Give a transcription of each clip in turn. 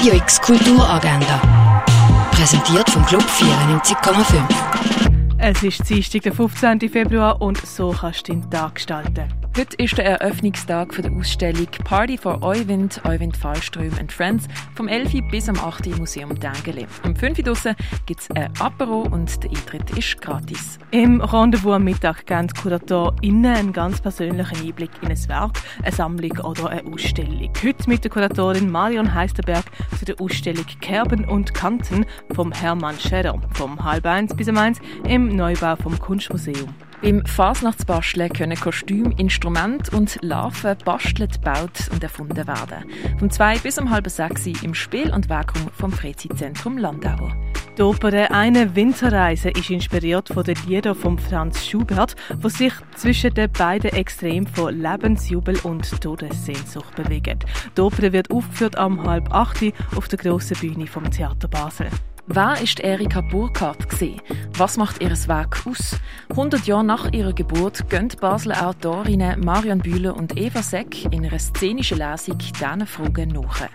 Radio X Kulturagenda. Präsentiert vom Club 94,5. Es ist Dienstag, der 15. Februar und so kannst du den Tag gestalten. Heute ist der Eröffnungstag der Ausstellung Party for Euwind, Euwind Fallström and Friends vom 11. bis am 8. im Museum Dengeli. Am 5. draussen gibt es ein Apero und der Eintritt ist gratis. Im Rendezvous am Mittag geben die KuratorInnen einen ganz persönlichen Einblick in ein Werk, eine Sammlung oder eine Ausstellung. Heute mit der Kuratorin Marion Heisterberg zu der Ausstellung Kerben und Kanten vom Hermann Schäder vom halb eins bis um eins im Neubau vom Kunstmuseum. Beim Fasnachtsbasteln können Kostüm, Instrument und Larven bastelt, gebaut und erfunden werden. Vom 2 bis um halb 6 im Spiel- und Werkung vom Freizeitzentrum Landauer. Die Oper «Eine Winterreise» ist inspiriert von den Liedern von Franz Schubert, wo sich zwischen den beiden Extremen von Lebensjubel und Todessehnsucht bewegen. Die Oper wird aufgeführt am halb 8 auf der grossen Bühne vom Theater Basel. Wer ist Erika Burkhardt gesehen? Was macht ihr Werk aus? 100 Jahre nach ihrer Geburt die Basler Autorinnen Marion Bühler und Eva Seck in einer szenischen Lesung diesen Fragen nach.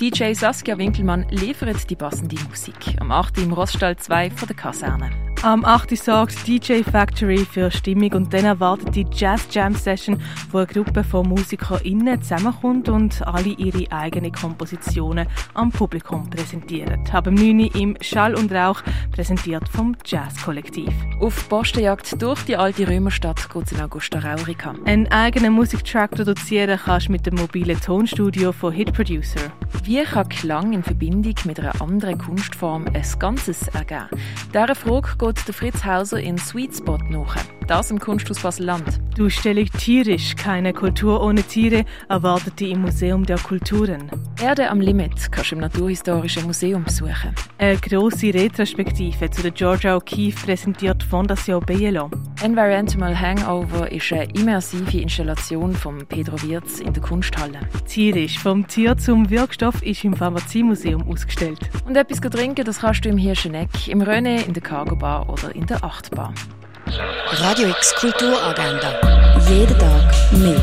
DJ Saskia Winkelmann liefert die passende Musik. Am 8. im Roststall 2 von der Kaserne. Am 8. sorgt DJ Factory für Stimmung und dann erwartet die Jazz Jam Session, wo eine Gruppe von MusikerInnen zusammenkommt und alle ihre eigenen Kompositionen am Publikum präsentiert. Ab 9. im Schall und Rauch, präsentiert vom Jazz-Kollektiv. Auf Postenjagd durch die alte Römerstadt geht es in Augusta Raurica. Einen eigenen Musiktrack produzieren kannst du mit dem mobilen Tonstudio von Hit Producer. Wie kann Klang in Verbindung mit einer anderen Kunstform ein Ganzes ergeben? Dieser Frage geht der Fritz Hauser in Sweet Spot nach. Das im Kunsthaus Basel-Land. Die Ausstellung Tierisch, keine Kultur ohne Tiere, erwartet die im Museum der Kulturen. Erde am Limit kannst du im Naturhistorischen Museum besuchen. Eine grosse Retrospektive zu der Georgia O'Keeffe präsentiert Fondation Bielo. Environmental Hangover ist eine immersive Installation von Pedro Wirz in der Kunsthalle. Tierisch, vom Tier zum Wirkstoff, ist im Pharmaziemuseum ausgestellt. Und etwas trinken, das kannst du im Hirscheneck, im René, in der Cargo Bar oder in der Achtbar. Radio X Kulturagenda. Jeden Tag mehr.